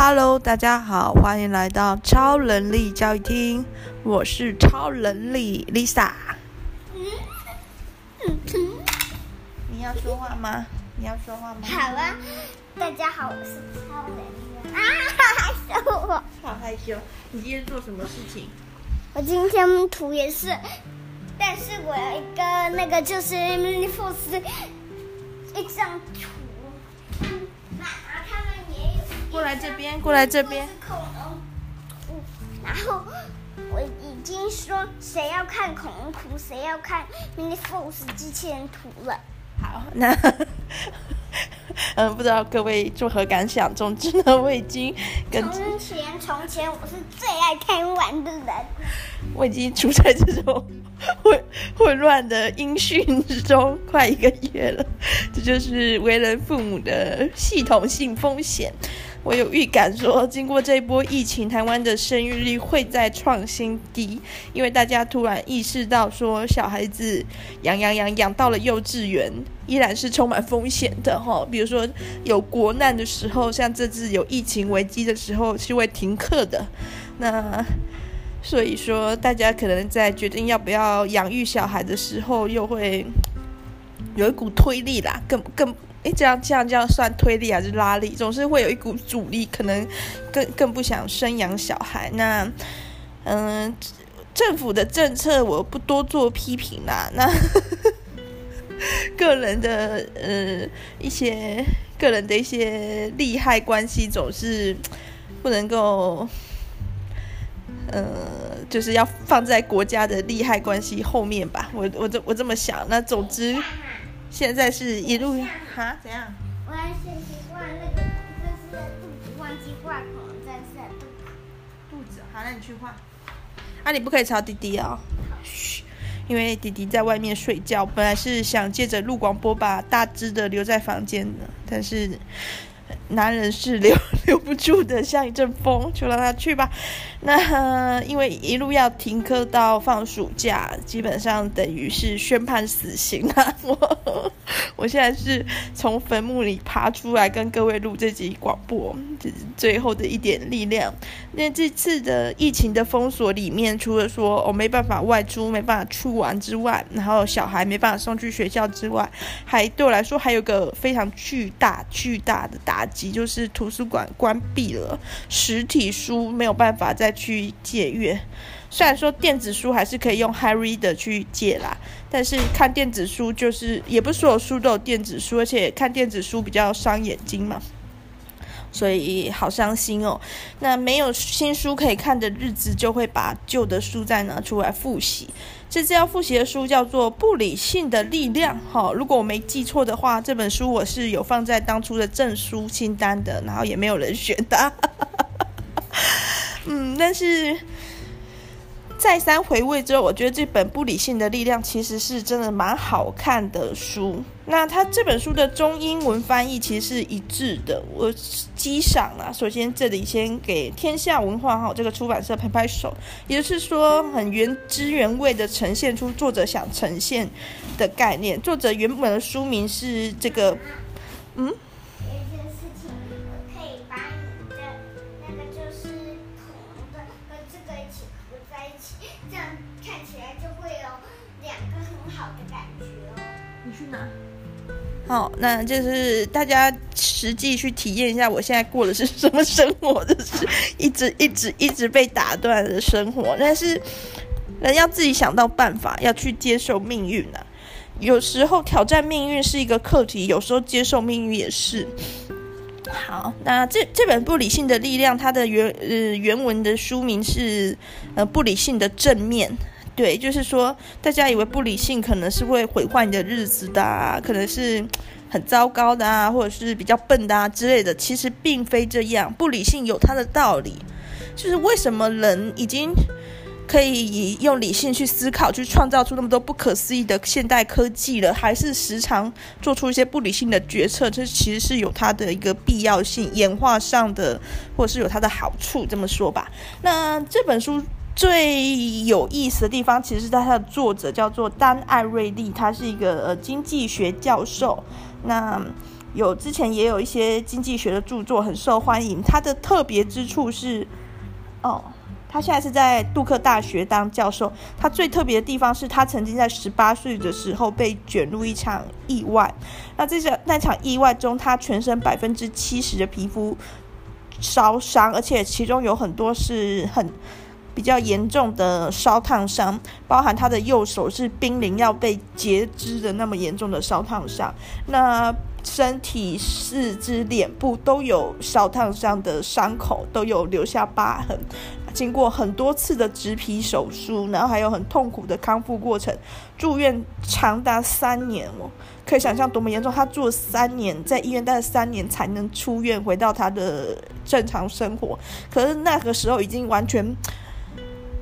Hello，大家好，欢迎来到超能力教育厅，我是超能力 Lisa。你要说话吗？你要说话吗？好啊，大家好，我是超能力啊，好害羞哦，好害羞。你今天做什么事情？我今天涂也是，但是我有一个那个就是米尼福斯一张图。过来这边，过来这边。然后我已经说，谁要看恐龙图，谁要看 Mini Fox 机器人图了。好，那嗯，不知道各位作何感想？总之呢，我已经跟从前从前，我是最爱贪玩的人。我已经处在这种混混乱的音讯之中快一个月了，这就是为人父母的系统性风险。我有预感说，经过这一波疫情，台湾的生育率会再创新低，因为大家突然意识到说，小孩子养养养养到了幼稚园，依然是充满风险的哈。比如说有国难的时候，像这次有疫情危机的时候，是会停课的。那所以说，大家可能在决定要不要养育小孩的时候，又会有一股推力啦，更更。这样这样这样算推力还是拉力？总是会有一股阻力，可能更更不想生养小孩。那，嗯、政府的政策我不多做批评啦。那 个人的呃一些个人的一些利害关系，总是不能够，呃，就是要放在国家的利害关系后面吧。我我这我这么想。那总之。现在是一路哈？怎样？我要先去画那个真实的肚子，忘记画恐龙战士的肚子。肚子，好，那你去画。啊，你不可以吵弟弟哦。嘘，因为弟弟在外面睡觉。本来是想借着录广播把大只的留在房间的，但是男人是留 留不住的，像一阵风，就让他去吧。那因为一路要停课到放暑假，基本上等于是宣判死刑了。我我现在是从坟墓里爬出来跟各位录这集广播，这是最后的一点力量。那这次的疫情的封锁里面，除了说我没办法外出、没办法去玩之外，然后小孩没办法送去学校之外，还对我来说还有个非常巨大、巨大的打击，就是图书馆关闭了，实体书没有办法再。再去借阅，虽然说电子书还是可以用 HyReader 去借啦，但是看电子书就是也不是所有书都有电子书，而且看电子书比较伤眼睛嘛，所以好伤心哦。那没有新书可以看的日子，就会把旧的书再拿出来复习。这次要复习的书叫做《不理性的力量》哈，如果我没记错的话，这本书我是有放在当初的证书清单的，然后也没有人选的。嗯，但是再三回味之后，我觉得这本《不理性的力量》其实是真的蛮好看的书。那它这本书的中英文翻译其实是一致的，我激赏了。首先这里先给天下文化哈这个出版社拍拍手，也就是说很原汁原味的呈现出作者想呈现的概念。作者原本的书名是这个，嗯。好，那就是大家实际去体验一下，我现在过的是什么生活，就是一直 一直一直被打断的生活。但是人要自己想到办法，要去接受命运啊。有时候挑战命运是一个课题，有时候接受命运也是。好，那这这本《不理性的力量》，它的原呃原文的书名是呃不理性的正面。对，就是说，大家以为不理性可能是会毁坏你的日子的啊，可能是很糟糕的啊，或者是比较笨的啊之类的。其实并非这样，不理性有它的道理。就是为什么人已经可以用理性去思考，去创造出那么多不可思议的现代科技了，还是时常做出一些不理性的决策？这其实是有它的一个必要性，演化上的，或者是有它的好处。这么说吧，那这本书。最有意思的地方，其实是在它的作者叫做丹·艾瑞利，他是一个呃经济学教授。那有之前也有一些经济学的著作很受欢迎。他的特别之处是，哦。他现在是在杜克大学当教授。他最特别的地方是他曾经在十八岁的时候被卷入一场意外。那这场那场意外中，他全身百分之七十的皮肤烧伤，而且其中有很多是很比较严重的烧烫伤，包含他的右手是濒临要被截肢的那么严重的烧烫伤。那身体、四肢、脸部都有烧烫伤的伤口，都有留下疤痕。经过很多次的植皮手术，然后还有很痛苦的康复过程，住院长达三年哦，可以想象多么严重。他住了三年，在医院待了三年才能出院，回到他的正常生活。可是那个时候已经完全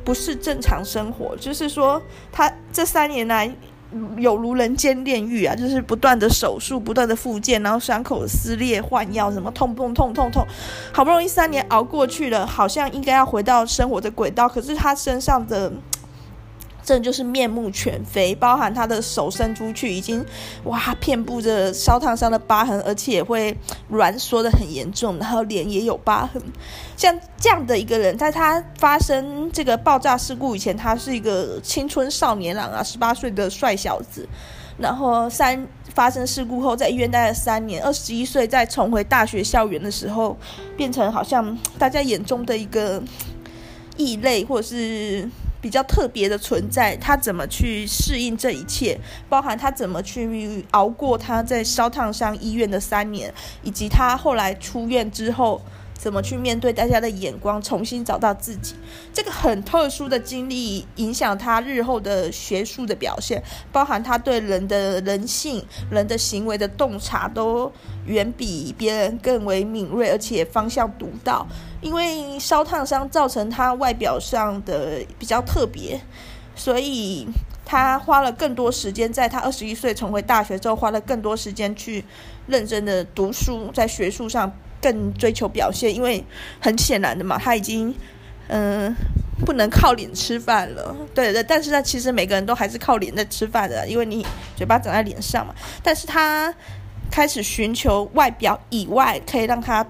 不是正常生活，就是说他这三年来。有如人间炼狱啊，就是不断的手术，不断的复健，然后伤口撕裂、换药，什么痛痛痛痛痛，好不容易三年熬过去了，好像应该要回到生活的轨道，可是他身上的。这就是面目全非，包含他的手伸出去已经哇，遍布着烧烫伤的疤痕，而且会挛缩的很严重，然后脸也有疤痕。像这样的一个人，在他发生这个爆炸事故以前，他是一个青春少年郎啊，十八岁的帅小子。然后三发生事故后，在医院待了三年，二十一岁再重回大学校园的时候，变成好像大家眼中的一个异类，或者是。比较特别的存在，他怎么去适应这一切？包含他怎么去熬过他在烧烫伤医院的三年，以及他后来出院之后。怎么去面对大家的眼光，重新找到自己？这个很特殊的经历影响他日后的学术的表现，包含他对人的人性、人的行为的洞察都远比别人更为敏锐，而且方向独到。因为烧烫伤造成他外表上的比较特别，所以他花了更多时间，在他二十一岁重回大学之后，花了更多时间去认真的读书，在学术上。更追求表现，因为很显然的嘛，他已经嗯、不能靠脸吃饭了。对对，但是他其实每个人都还是靠脸在吃饭的，因为你嘴巴长在脸上嘛。但是他开始寻求外表以外可以让他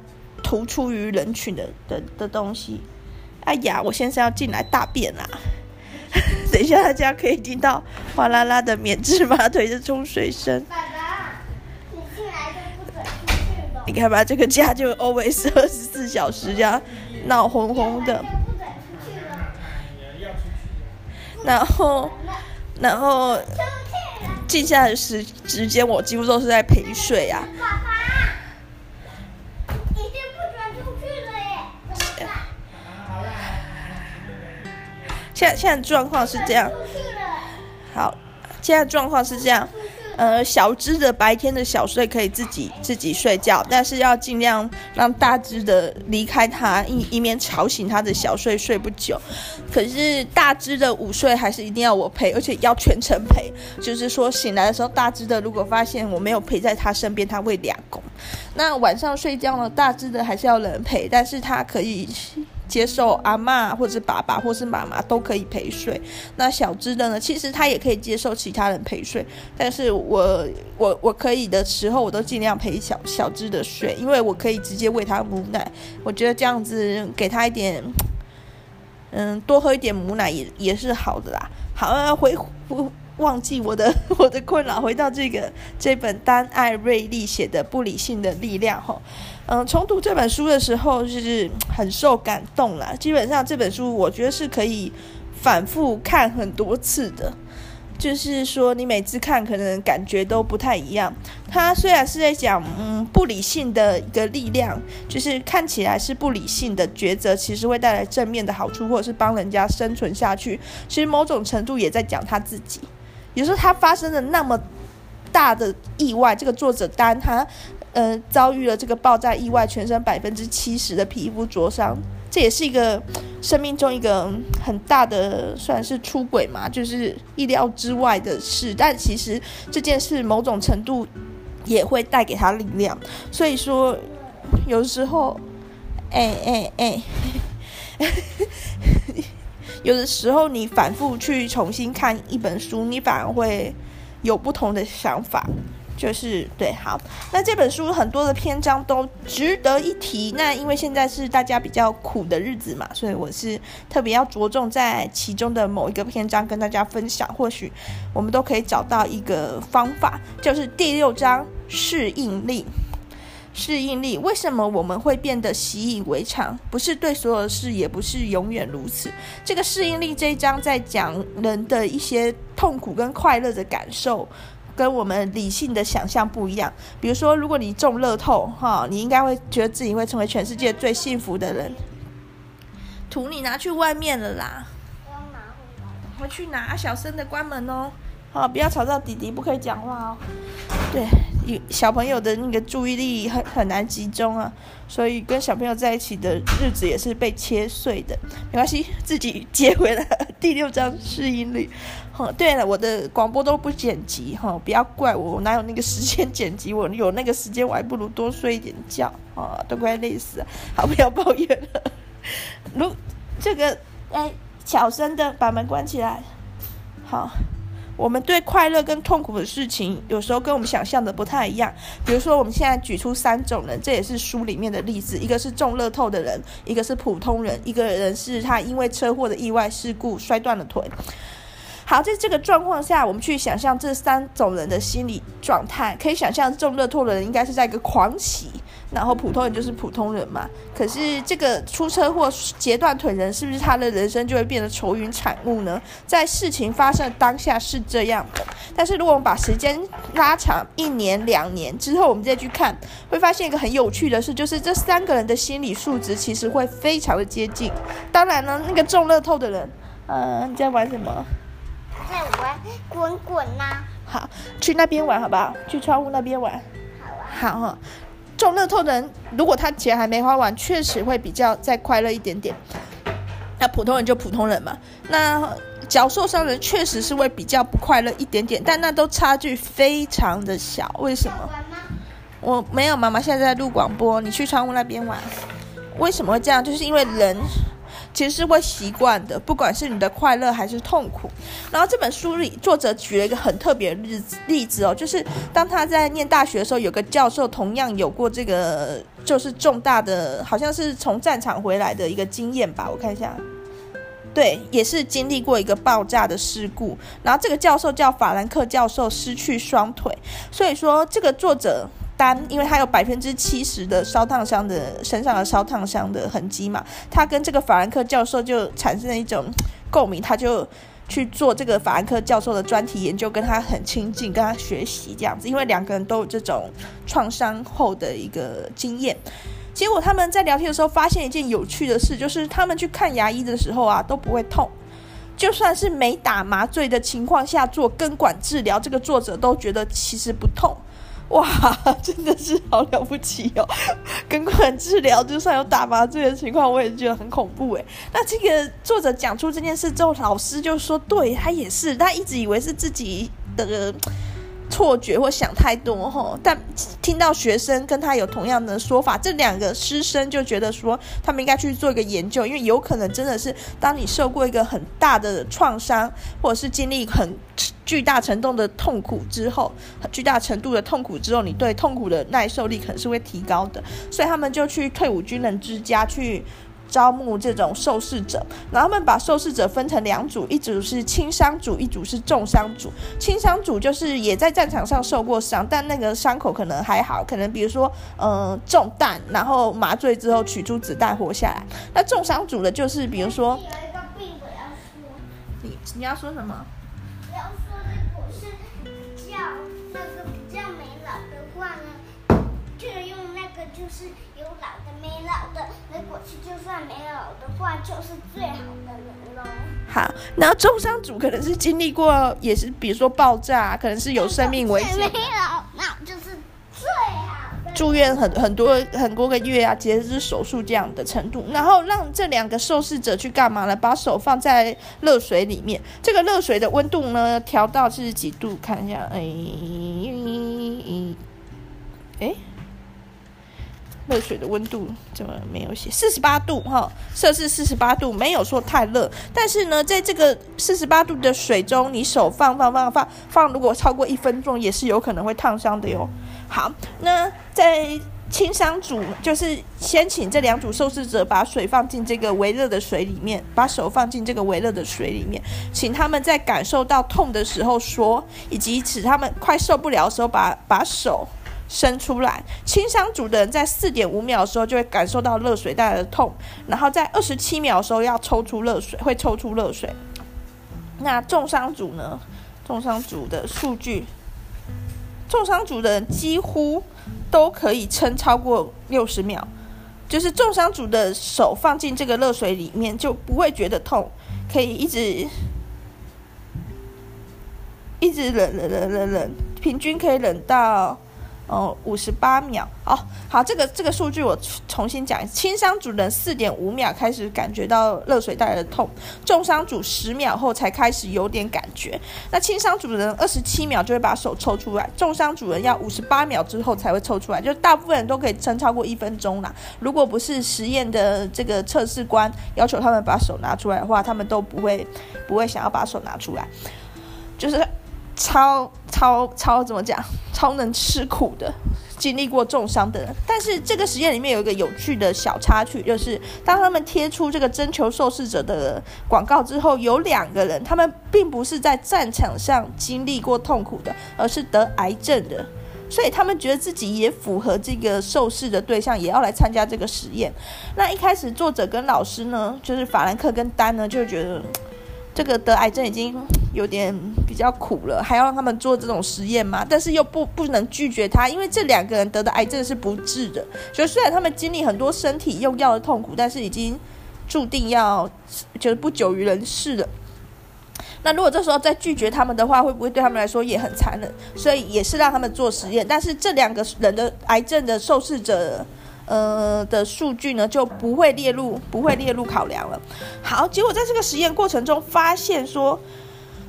突出于人群的的的东西。哎呀，我先生要进来大便啦！等一下大家可以听到哗啦啦的免治马腿的冲水声。你看吧，这个家就 always 二十四小时这样闹哄哄的。然后，然后，剩下的时时间，我几乎都是在陪睡啊。现现在状况是这样。好，现在状况是这样。呃，小只的白天的小睡可以自己自己睡觉，但是要尽量让大只的离开它，以以免吵醒它的小睡睡不久。可是大只的午睡还是一定要我陪，而且要全程陪。就是说醒来的时候，大只的如果发现我没有陪在他身边，他会两公。那晚上睡觉呢，大只的还是要人陪，但是他可以。接受阿嬷或者是爸爸或是妈妈都可以陪睡。那小只的呢？其实他也可以接受其他人陪睡，但是我我我可以的时候，我都尽量陪小小只的睡，因为我可以直接喂他母奶。我觉得这样子给他一点，嗯，多喝一点母奶也也是好的啦。好，啊，回忘记我的 我的困扰，回到这个这本丹艾瑞利写的《不理性的力量》吼。嗯，重读这本书的时候就是很受感动啦。基本上这本书我觉得是可以反复看很多次的，就是说你每次看可能感觉都不太一样。它虽然是在讲嗯不理性的一个力量，就是看起来是不理性的抉择，其实会带来正面的好处，或者是帮人家生存下去。其实某种程度也在讲他自己。有时候他发生了那么大的意外，这个作者丹他。呃，遭遇了这个爆炸意外，全身百分之七十的皮肤灼伤，这也是一个生命中一个很大的，算是出轨嘛，就是意料之外的事。但其实这件事某种程度也会带给他力量。所以说，有时候，哎哎哎，有的时候你反复去重新看一本书，你反而会有不同的想法。就是对，好，那这本书很多的篇章都值得一提。那因为现在是大家比较苦的日子嘛，所以我是特别要着重在其中的某一个篇章跟大家分享。或许我们都可以找到一个方法，就是第六章适应力。适应力，为什么我们会变得习以为常？不是对所有的事，也不是永远如此。这个适应力这一章在讲人的一些痛苦跟快乐的感受。跟我们理性的想象不一样。比如说，如果你中乐透，哈，你应该会觉得自己会成为全世界最幸福的人。图你拿去外面了啦，回去拿，小声的关门哦。好，不要吵到弟弟，不可以讲话哦。对，小朋友的那个注意力很很难集中啊，所以跟小朋友在一起的日子也是被切碎的。没关系，自己接回来。第六章适应力。哦，对了，我的广播都不剪辑哈，不要怪我，我哪有那个时间剪辑？我有那个时间，我还不如多睡一点觉啊，都快累死了。好，不要抱怨了。如这个，哎，小声的把门关起来。好。我们对快乐跟痛苦的事情，有时候跟我们想象的不太一样。比如说，我们现在举出三种人，这也是书里面的例子：一个是中乐透的人，一个是普通人，一个人是他因为车祸的意外事故摔断了腿。好，在这个状况下，我们去想象这三种人的心理状态，可以想象中乐透的人应该是在一个狂喜。然后普通人就是普通人嘛，可是这个出车祸截断腿人，是不是他的人生就会变得愁云惨雾呢？在事情发生的当下是这样的，但是如果我们把时间拉长一年两年之后，我们再去看，会发现一个很有趣的事，就是这三个人的心理素质其实会非常的接近。当然呢，那个中乐透的人，呃，你在玩什么？在玩滚滚呐。好，去那边玩好不好？去窗户那边玩。好啊。好哈。中乐透的人，如果他钱还没花完，确实会比较再快乐一点点。那普通人就普通人嘛。那脚受伤人确实是会比较不快乐一点点，但那都差距非常的小。为什么？我没有，妈妈现在在录广播，你去窗户那边玩。为什么会这样？就是因为人。其实是会习惯的，不管是你的快乐还是痛苦。然后这本书里作者举了一个很特别的例子例子哦，就是当他在念大学的时候，有个教授同样有过这个就是重大的，好像是从战场回来的一个经验吧，我看一下，对，也是经历过一个爆炸的事故。然后这个教授叫法兰克教授，失去双腿，所以说这个作者。单，因为他有百分之七十的烧烫伤的身上的烧烫伤的痕迹嘛，他跟这个法兰克教授就产生了一种共鸣，他就去做这个法兰克教授的专题研究，跟他很亲近，跟他学习这样子，因为两个人都有这种创伤后的一个经验。结果他们在聊天的时候发现一件有趣的事，就是他们去看牙医的时候啊都不会痛，就算是没打麻醉的情况下做根管治疗，这个作者都觉得其实不痛。哇，真的是好了不起哦！根管治疗，就算有打麻醉的情况，我也觉得很恐怖哎。那这个作者讲出这件事之后，老师就说，对，他也是，他一直以为是自己的。错觉或想太多吼，但听到学生跟他有同样的说法，这两个师生就觉得说，他们应该去做一个研究，因为有可能真的是当你受过一个很大的创伤，或者是经历很巨大程度的痛苦之后，巨大程度的痛苦之后，你对痛苦的耐受力可能是会提高的，所以他们就去退伍军人之家去。招募这种受试者，然后他们把受试者分成两组，一组是轻伤组，一组是重伤组。轻伤组就是也在战场上受过伤，但那个伤口可能还好，可能比如说，呃，中弹，然后麻醉之后取出子弹活下来。那重伤组的就是比如说，有一个病我要说，你你要说什么？要说如果是比较那个比较没老的话呢，就用那个就是老的没老的。就算没有的话，就是最好的人喽。好，然后重伤组可能是经历过，也是比如说爆炸，可能是有生命危险。没有，那就是最好的。住院很很多很多个月啊，截肢手术这样的程度，然后让这两个受试者去干嘛呢？把手放在热水里面，这个热水的温度呢，调到是几度？看一下，哎，哎。热水的温度怎么没有写？四十八度哈，摄氏四十八度，没有说太热。但是呢，在这个四十八度的水中，你手放放放放放，如果超过一分钟，也是有可能会烫伤的哟。好，那在清伤组，就是先请这两组受试者把水放进这个微热的水里面，把手放进这个微热的水里面，请他们在感受到痛的时候说，以及使他们快受不了的时候把把手。伸出来，轻伤组的人在四点五秒的时候就会感受到热水带来的痛，然后在二十七秒的时候要抽出热水，会抽出热水。那重伤组呢？重伤组的数据，重伤组的人几乎都可以撑超过六十秒，就是重伤组的手放进这个热水里面就不会觉得痛，可以一直一直冷冷冷冷冷，平均可以冷到。哦，五十八秒。哦，好，这个这个数据我重新讲。轻伤组人四点五秒开始感觉到热水带来的痛，重伤组十秒后才开始有点感觉。那轻伤组人二十七秒就会把手抽出来，重伤组人要五十八秒之后才会抽出来。就大部分人都可以撑超过一分钟啦。如果不是实验的这个测试官要求他们把手拿出来的话，他们都不会不会想要把手拿出来，就是。超超超怎么讲？超能吃苦的，经历过重伤的人。但是这个实验里面有一个有趣的小插曲，就是当他们贴出这个征求受试者的广告之后，有两个人，他们并不是在战场上经历过痛苦的，而是得癌症的，所以他们觉得自己也符合这个受试的对象，也要来参加这个实验。那一开始作者跟老师呢，就是法兰克跟丹呢，就觉得。这个得癌症已经有点比较苦了，还要让他们做这种实验吗？但是又不不能拒绝他，因为这两个人得的癌症是不治的。所以虽然他们经历很多身体用药的痛苦，但是已经注定要就是不久于人世了。那如果这时候再拒绝他们的话，会不会对他们来说也很残忍？所以也是让他们做实验。但是这两个人的癌症的受试者。呃的数据呢就不会列入不会列入考量了。好，结果在这个实验过程中发现说，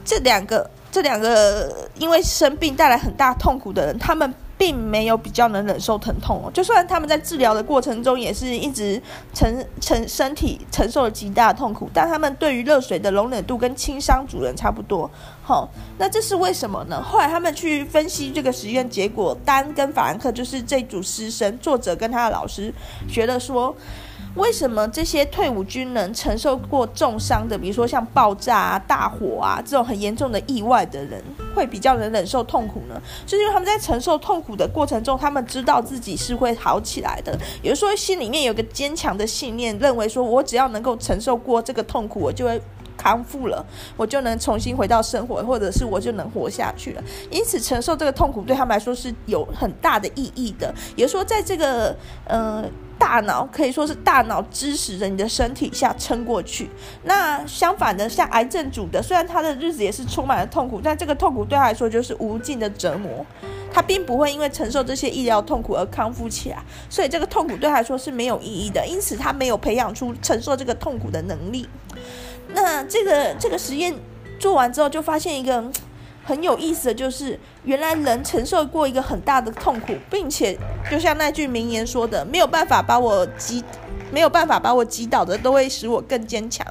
这两个这两个因为生病带来很大痛苦的人，他们。并没有比较能忍受疼痛哦，就算他们在治疗的过程中也是一直承承身体承受了极大的痛苦，但他们对于热水的容忍度跟轻伤组人差不多。好，那这是为什么呢？后来他们去分析这个实验结果，丹跟法兰克就是这组师生，作者跟他的老师觉得说。为什么这些退伍军人承受过重伤的，比如说像爆炸啊、大火啊这种很严重的意外的人，会比较能忍受痛苦呢？就是因为他们在承受痛苦的过程中，他们知道自己是会好起来的。也就是说，心里面有个坚强的信念，认为说我只要能够承受过这个痛苦，我就会康复了，我就能重新回到生活，或者是我就能活下去了。因此，承受这个痛苦对他们来说是有很大的意义的。也说，在这个呃。大脑可以说是大脑支持着你的身体下撑过去。那相反的，像癌症组的，虽然他的日子也是充满了痛苦，但这个痛苦对他来说就是无尽的折磨。他并不会因为承受这些医疗痛苦而康复起来，所以这个痛苦对他来说是没有意义的。因此，他没有培养出承受这个痛苦的能力。那这个这个实验做完之后，就发现一个。很有意思的就是，原来人承受过一个很大的痛苦，并且就像那句名言说的，没有办法把我击，没有办法把我击倒的，都会使我更坚强。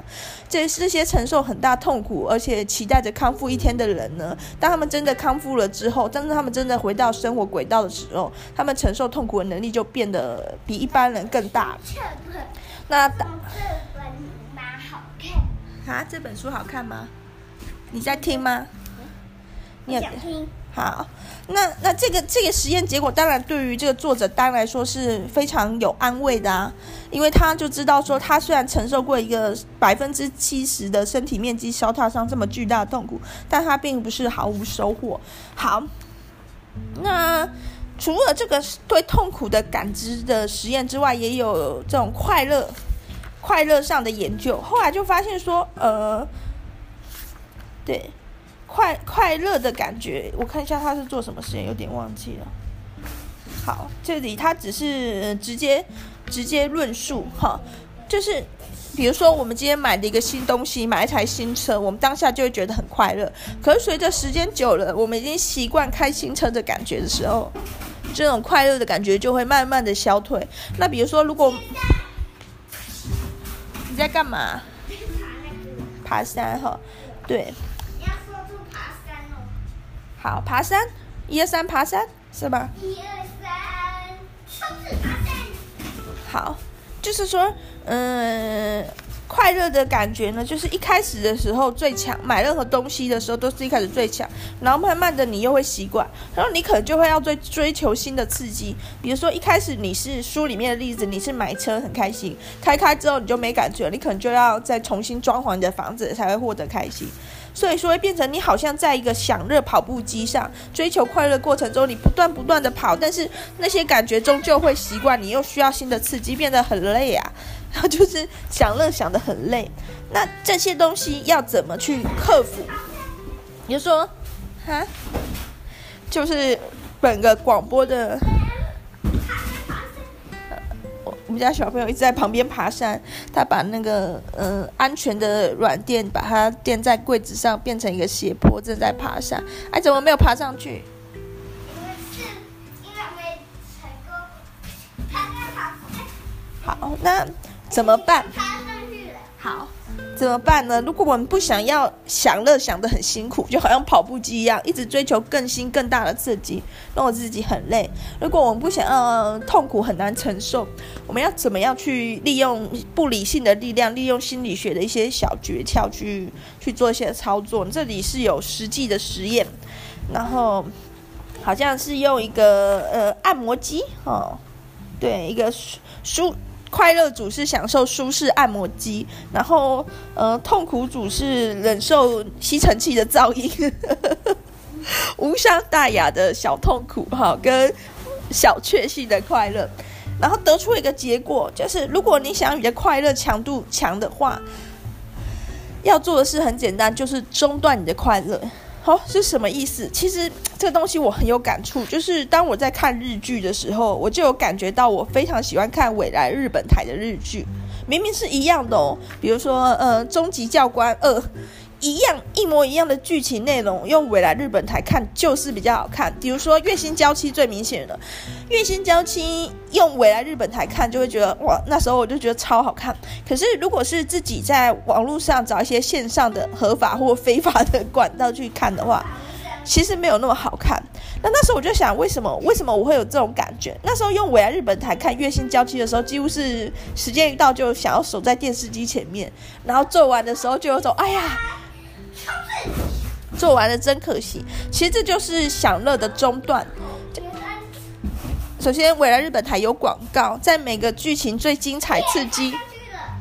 这这些承受很大痛苦，而且期待着康复一天的人呢，当他们真的康复了之后，当他们真的回到生活轨道的时候，他们承受痛苦的能力就变得比一般人更大。那这本蛮好看啊？这本书好看吗？你在听吗？你想听？好，那那这个这个实验结果，当然对于这个作者丹来说是非常有安慰的啊，因为他就知道说，他虽然承受过一个百分之七十的身体面积烧烫伤这么巨大的痛苦，但他并不是毫无收获。好，那除了这个对痛苦的感知的实验之外，也有这种快乐快乐上的研究。后来就发现说，呃，对。快快乐的感觉，我看一下他是做什么实验，有点忘记了。好，这里他只是直接直接论述哈，就是比如说我们今天买了一个新东西，买一台新车，我们当下就会觉得很快乐。可是随着时间久了，我们已经习惯开新车的感觉的时候，这种快乐的感觉就会慢慢的消退。那比如说，如果你在干嘛？爬山哈，对。你要说出爬山哦。好，爬山，一二三，爬山，是吧？一二三，冲刺爬山。好，就是说，嗯。快乐的感觉呢，就是一开始的时候最强，买任何东西的时候都是一开始最强，然后慢慢的你又会习惯，然后你可能就会要追追求新的刺激，比如说一开始你是书里面的例子，你是买车很开心，开开之后你就没感觉，你可能就要再重新装潢你的房子才会获得开心，所以说会变成你好像在一个享乐跑步机上追求快乐过程中，你不断不断的跑，但是那些感觉终究会习惯，你又需要新的刺激，变得很累啊。然 后就是享乐想得很累，那这些东西要怎么去克服？比如说，哈，就是本个广播的，我我们家小朋友一直在旁边爬山，他把那个嗯、呃、安全的软垫把它垫在柜子上，变成一个斜坡，正在爬山。哎，怎么没有爬上去？好，那。怎么办？爬上去好，怎么办呢？如果我们不想要享乐想得很辛苦，就好像跑步机一样，一直追求更新更大的刺激，让我自己很累。如果我们不想要痛苦很难承受，我们要怎么样去利用不理性的力量，利用心理学的一些小诀窍去去做一些操作？这里是有实际的实验，然后好像是用一个呃按摩机哦，对，一个舒。快乐组是享受舒适按摩机，然后呃，痛苦组是忍受吸尘器的噪音，无伤大雅的小痛苦哈，跟小确幸的快乐，然后得出一个结果，就是如果你想你的快乐强度强的话，要做的事很简单，就是中断你的快乐。哦，是什么意思？其实这个东西我很有感触，就是当我在看日剧的时候，我就有感觉到我非常喜欢看未来日本台的日剧，明明是一样的哦，比如说呃，终极教官二。一样一模一样的剧情内容，用未来日本台看就是比较好看。比如说《月薪娇妻》最明显的，《月薪娇妻》用未来日本台看就会觉得哇，那时候我就觉得超好看。可是如果是自己在网络上找一些线上的合法或非法的管道去看的话，其实没有那么好看。那那时候我就想，为什么为什么我会有这种感觉？那时候用未来日本台看《月薪娇妻》的时候，几乎是时间一到就想要守在电视机前面，然后做完的时候就有种哎呀。做完了真可惜，其实这就是享乐的中断。首先，未来日本台有广告，在每个剧情最精彩刺激，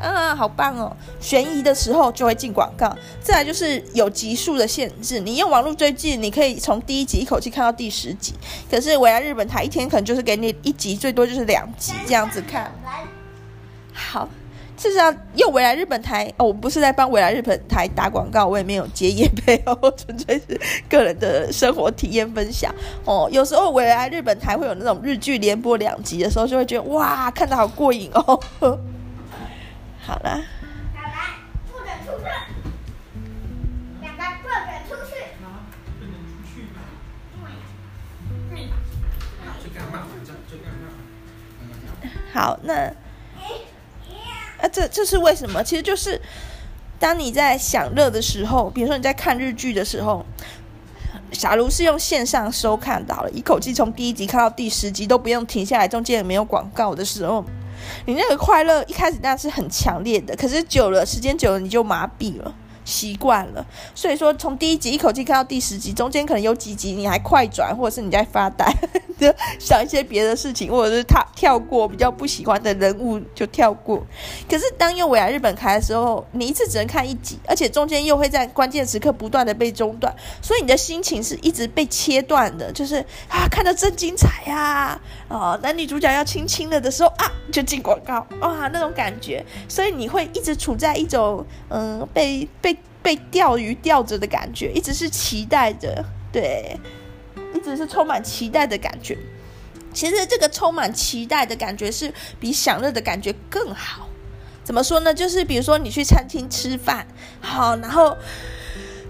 啊，好棒哦！悬疑的时候就会进广告。再来就是有集数的限制，你用网络追剧，你可以从第一集一口气看到第十集。可是未来日本台一天可能就是给你一集，最多就是两集这样子看。好。事实上，又未来日本台哦，我不是在帮未来日本台打广告，我也没有接业配哦，纯粹是个人的生活体验分享哦。有时候未来日本台会有那种日剧连播两集的时候，就会觉得哇，看得好过瘾哦。好啦，不准出去，两个不准出去，啊，不能出去好，那。啊，这这是为什么？其实就是，当你在享乐的时候，比如说你在看日剧的时候，假如是用线上收看到了，一口气从第一集看到第十集都不用停下来，中间也没有广告的时候，你那个快乐一开始那是很强烈的，可是久了，时间久了你就麻痹了。习惯了，所以说从第一集一口气看到第十集，中间可能有几集你还快转，或者是你在发呆，就想一些别的事情，或者是他跳过比较不喜欢的人物就跳过。可是当用未来日本台的时候，你一次只能看一集，而且中间又会在关键时刻不断的被中断，所以你的心情是一直被切断的，就是啊看得真精彩呀，啊，男女主角要亲亲了的时候啊就进广告，哇那种感觉，所以你会一直处在一种嗯被被。被钓鱼钓着的感觉，一直是期待着，对，一直是充满期待的感觉。其实这个充满期待的感觉是比享乐的感觉更好。怎么说呢？就是比如说你去餐厅吃饭，好，然后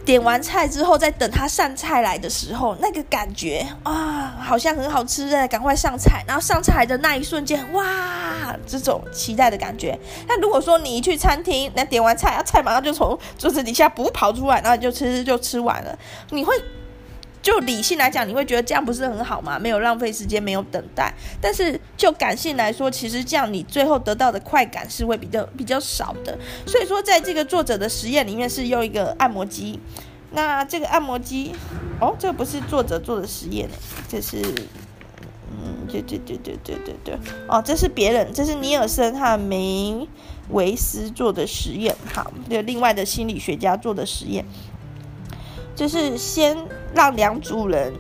点完菜之后，在等他上菜来的时候，那个感觉啊，好像很好吃哎，赶快上菜。然后上菜的那一瞬间，哇，这种期待的感觉。那如果说你一去餐厅，那点完菜，啊，菜马上就从桌子底下不跑出来，然后你就吃就吃完了，你会。就理性来讲，你会觉得这样不是很好吗？没有浪费时间，没有等待。但是就感性来说，其实这样你最后得到的快感是会比较比较少的。所以说，在这个作者的实验里面是用一个按摩机。那这个按摩机，哦，这个不是作者做的实验呢，这是，嗯，对对对对对对对，哦，这是别人，这是尼尔森和梅维斯做的实验。好，这另外的心理学家做的实验。就是先让两组人，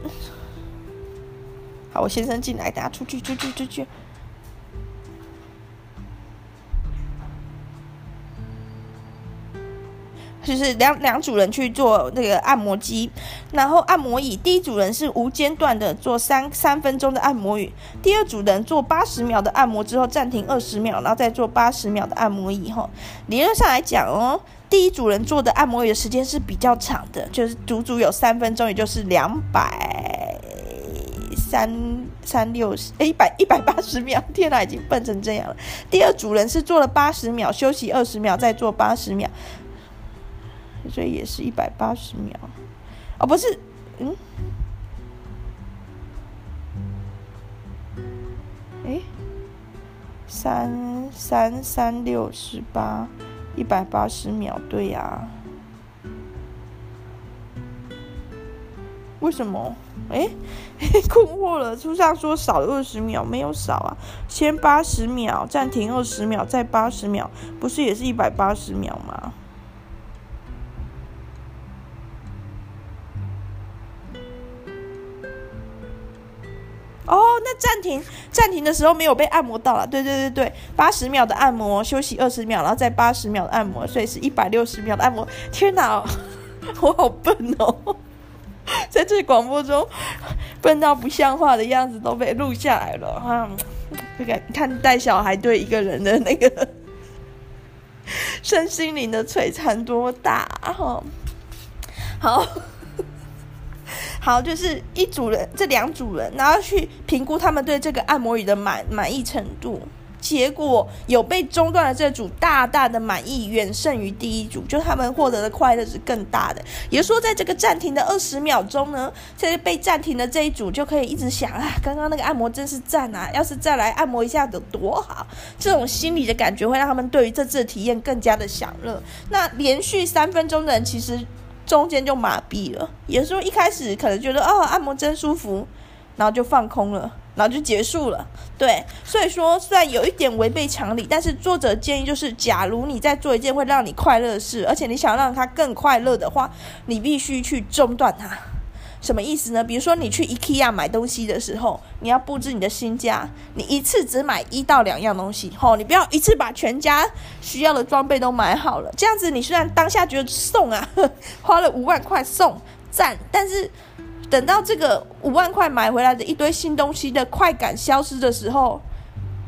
好，我先生进来，大家出去，出去，出去。就是两两组人去做那个按摩机，然后按摩椅，第一组人是无间断的做三三分钟的按摩椅，第二组人做八十秒的按摩之后暂停二十秒，然后再做八十秒的按摩椅。哈，理论上来讲哦。第一组人做的按摩椅的时间是比较长的，就是足足有三分钟，也就是两百三三六十，诶，一百一百八十秒。天哪，已经笨成这样了。第二组人是做了八十秒，休息二十秒，再做八十秒，所以也是一百八十秒。哦，不是，嗯，诶，三三三六十八。一百八十秒，对呀、为什么？哎，困惑了。书上说少了二十秒，没有少啊。先八十秒，暂停二十秒，再八十秒，不是也是一百八十秒吗？哦，那暂停暂停的时候没有被按摩到了，对对对对，八十秒的按摩，休息二十秒，然后再八十秒的按摩，所以是一百六十秒的按摩。天哪，我好笨哦，在这广播中笨到不像话的样子都被录下来了啊！这个看带小孩对一个人的那个 身心灵的摧残多大哈，好。好，就是一组人，这两组人，然后去评估他们对这个按摩椅的满满意程度。结果有被中断的这组大大的满意，远胜于第一组，就他们获得的快乐是更大的。也就是说，在这个暂停的二十秒钟呢，这个被暂停的这一组就可以一直想啊，刚刚那个按摩真是赞啊！要是再来按摩一下有多好？这种心理的感觉会让他们对于这次的体验更加的享乐。那连续三分钟的人其实。中间就麻痹了，也就是一开始可能觉得哦，按摩真舒服，然后就放空了，然后就结束了。对，所以说虽然有一点违背常理，但是作者建议就是，假如你在做一件会让你快乐的事，而且你想让它更快乐的话，你必须去中断它。什么意思呢？比如说你去 IKEA 买东西的时候，你要布置你的新家，你一次只买一到两样东西，吼，你不要一次把全家需要的装备都买好了。这样子你虽然当下觉得送啊，花了五万块送赞，但是等到这个五万块买回来的一堆新东西的快感消失的时候，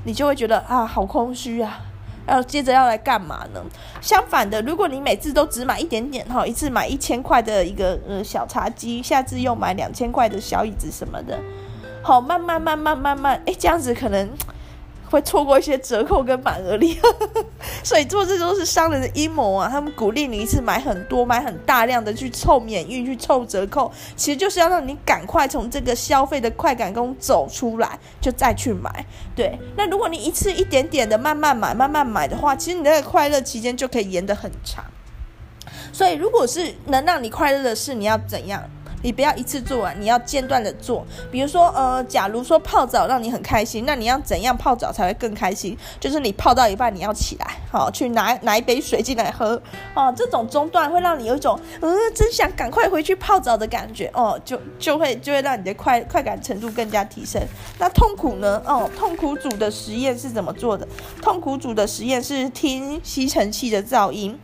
你就会觉得啊，好空虚啊。要接着要来干嘛呢？相反的，如果你每次都只买一点点哈，一次买一千块的一个呃小茶几，下次又买两千块的小椅子什么的，好，慢慢慢慢慢慢，哎，这样子可能。会错过一些折扣跟满额礼，所以做这都是商人的阴谋啊！他们鼓励你一次买很多、买很大量的去凑免运、去凑折扣，其实就是要让你赶快从这个消费的快感中走出来，就再去买。对，那如果你一次一点点的慢慢买、慢慢买的话，其实你那个快乐期间就可以延得很长。所以，如果是能让你快乐的事，你要怎样？你不要一次做完，你要间断的做。比如说，呃，假如说泡澡让你很开心，那你要怎样泡澡才会更开心？就是你泡到一半，你要起来，好，去拿拿一杯水进来喝，哦，这种中断会让你有一种，嗯，真想赶快回去泡澡的感觉，哦，就就会就会让你的快快感程度更加提升。那痛苦呢？哦，痛苦组的实验是怎么做的？痛苦组的实验是听吸尘器的噪音。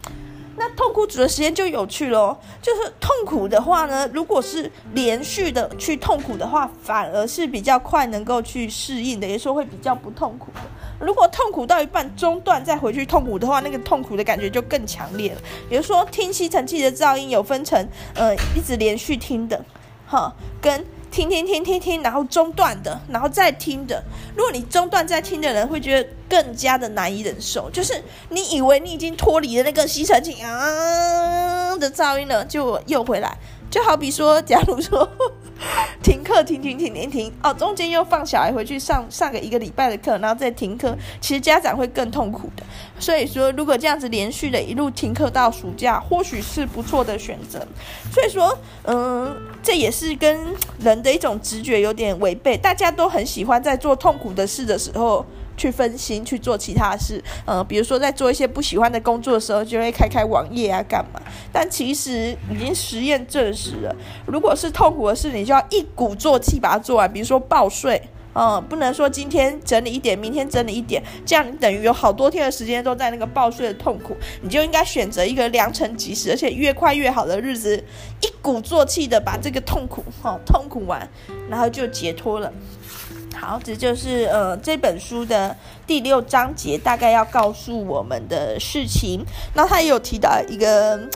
那痛苦组的实验就有趣咯，就是痛苦的话呢，如果是连续的去痛苦的话，反而是比较快能够去适应的，也说会比较不痛苦的。如果痛苦到一半中断再回去痛苦的话，那个痛苦的感觉就更强烈了。比如说听吸尘器的噪音有分成，呃，一直连续听的，哈，跟听听听听听，然后中断的，然后再听的。如果你中断再听的人会觉得更加的难以忍受，就是你以为你已经脱离了那个吸尘器啊的噪音了，就又回来。就好比说，假如说 停课停停停停停哦，中间又放小孩回去上上个一个礼拜的课，然后再停课，其实家长会更痛苦的。所以说，如果这样子连续的一路停课到暑假，或许是不错的选择。所以说，嗯，这也是跟人的一种直觉有点违背。大家都很喜欢在做痛苦的事的时候。去分心去做其他事，呃，比如说在做一些不喜欢的工作的时候，就会开开网页啊，干嘛？但其实已经实验证实了，如果是痛苦的事，你就要一鼓作气把它做完。比如说报税，嗯、不能说今天整理一点，明天整理一点，这样你等于有好多天的时间都在那个报税的痛苦。你就应该选择一个良辰吉时，而且越快越好的日子，一鼓作气的把这个痛苦，哈、痛苦完，然后就解脱了。好，这就是呃这本书的第六章节，大概要告诉我们的事情。那他也有提到一个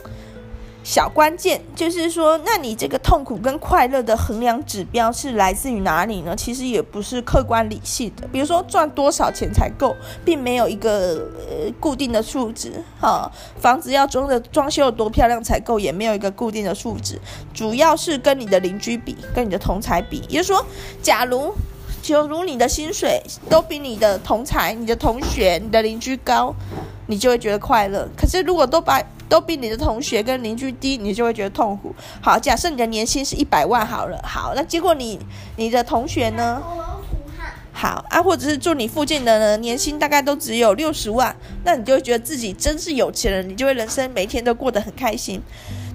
小关键，就是说，那你这个痛苦跟快乐的衡量指标是来自于哪里呢？其实也不是客观理性的。比如说赚多少钱才够，并没有一个呃固定的数值。哈，房子要装的装修有多漂亮才够，也没有一个固定的数值。主要是跟你的邻居比，跟你的同才比。也就是说，假如就如你的薪水都比你的同才、你的同学、你的邻居高，你就会觉得快乐。可是如果都把都比你的同学跟邻居低，你就会觉得痛苦。好，假设你的年薪是一百万好了，好，那结果你你的同学呢？好啊，或者是住你附近的呢，年薪大概都只有六十万，那你就会觉得自己真是有钱人，你就会人生每天都过得很开心。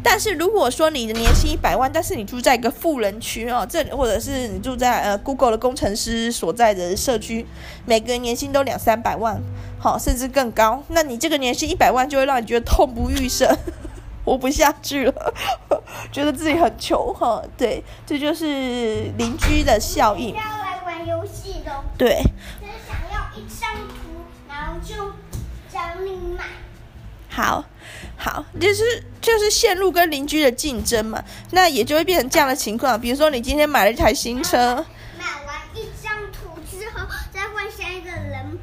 但是如果说你的年薪一百万，但是你住在一个富人区哦，这或者是你住在呃 Google 的工程师所在的社区，每个人年薪都两三百万，好，甚至更高，那你这个年薪一百万就会让你觉得痛不欲生，活不下去了，觉得自己很穷哈。对，这就是邻居的效应。要来玩游戏的。对。就是想要一张图，然后就找你买。好。好，就是就是线路跟邻居的竞争嘛，那也就会变成这样的情况。比如说，你今天买了一台新车，买完一张图之后，再换下一个人。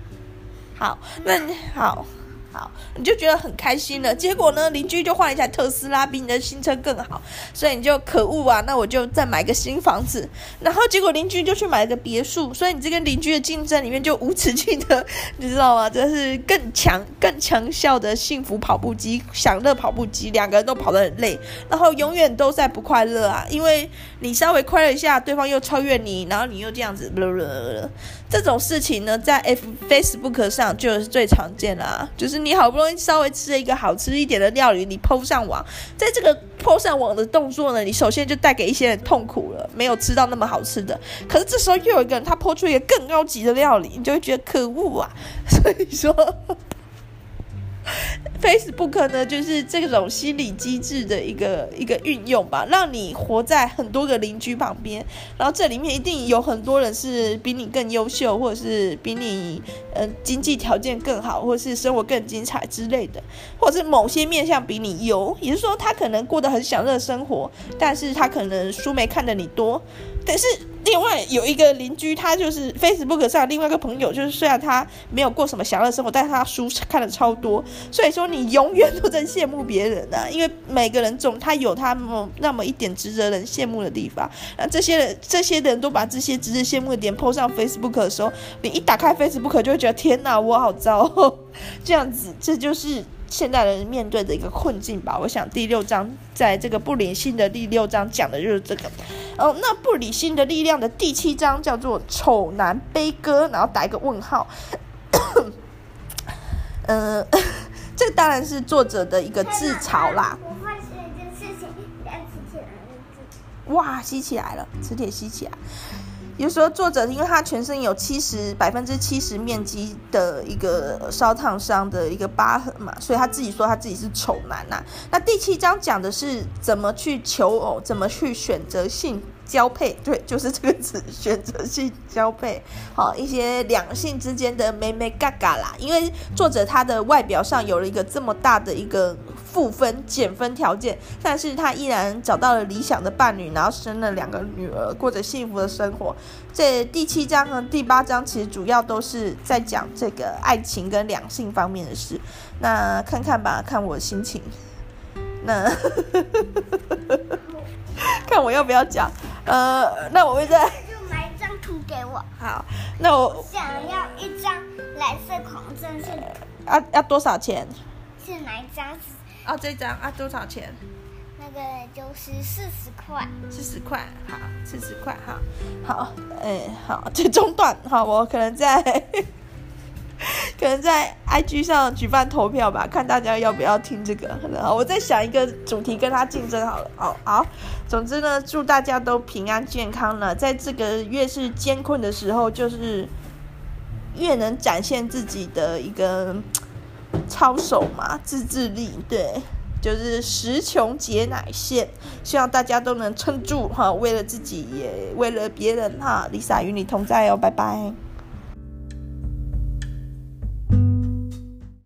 好，那你好。好，你就觉得很开心了。结果呢，邻居就换一台特斯拉，比你的新车更好，所以你就可恶啊！那我就再买个新房子。然后结果邻居就去买个别墅，所以你这跟邻居的竞争里面就无止境的，你知道吗？这是更强、更强效的幸福跑步机、享乐跑步机，两个人都跑得很累，然后永远都在不快乐啊！因为你稍微快乐一下，对方又超越你，然后你又这样子，这种事情呢，在 F Facebook 上就是最常见啦，就是。你好不容易稍微吃了一个好吃一点的料理，你 PO 上网，在这个 PO 上网的动作呢，你首先就带给一些人痛苦了，没有吃到那么好吃的。可是这时候又有一个人他 PO 出一个更高级的料理，你就会觉得可恶啊！所以说。Facebook 呢，就是这种心理机制的一个一个运用吧，让你活在很多个邻居旁边，然后这里面一定有很多人是比你更优秀，或者是比你呃经济条件更好，或者是生活更精彩之类的，或者是某些面向比你优，也就是说他可能过得很享乐生活，但是他可能书没看得你多，但是。另外有一个邻居，他就是 Facebook 上另外一个朋友，就是虽然他没有过什么享乐生活，但是他书看的超多，所以说你永远都在羡慕别人啊，因为每个人总他有他们那么一点值得人羡慕的地方，那这些人这些人都把这些值得羡慕的点 po 上 Facebook 的时候，你一打开 Facebook 就会觉得天哪，我好糟，这样子，这就是。现代人面对的一个困境吧，我想第六章在这个不理性的第六章讲的就是这个。哦，那不理性的力量的第七章叫做丑男悲歌，然后打一个问号。嗯、呃，这当然是作者的一个自嘲啦。我发现一件事情，吸起来了。哇，吸起来了，磁铁吸起来。比如说作者，因为他全身有七十百分之七十面积的一个烧烫伤的一个疤痕嘛，所以他自己说他自己是丑男呐、那第七章讲的是怎么去求偶，怎么去选择性交配，对，就是这个词，选择性交配。好，一些两性之间的眉眉角角啦。因为作者他的外表上有了一个这么大的一个负分减分条件，但是他依然找到了理想的伴侣，然后生了两个女儿，过着幸福的生活。这第七章和第八章其实主要都是在讲这个爱情跟两性方面的事。那看看吧，看我心情。那看我要不要讲？呃，那我会在就买一张图给我。好，那我想要一张蓝色狂战士。要要多少钱？是哪一张？哦，这张啊，多少钱？那个就是四十块。四十块，好，四十块，好，好，哎，好，这中断，好，我可能在，可能在 IG 上举办投票吧，看大家要不要听这个。好，我再想一个主题跟他竞争好了。哦，好，总之呢，祝大家都平安健康了，在这个越是艰困的时候，就是越能展现自己的一个。操守嘛，自制力，对，就是时穷节乃现，希望大家都能撑住哈，为了自己也为了别人哈，Lisa 与你同在哦，拜拜。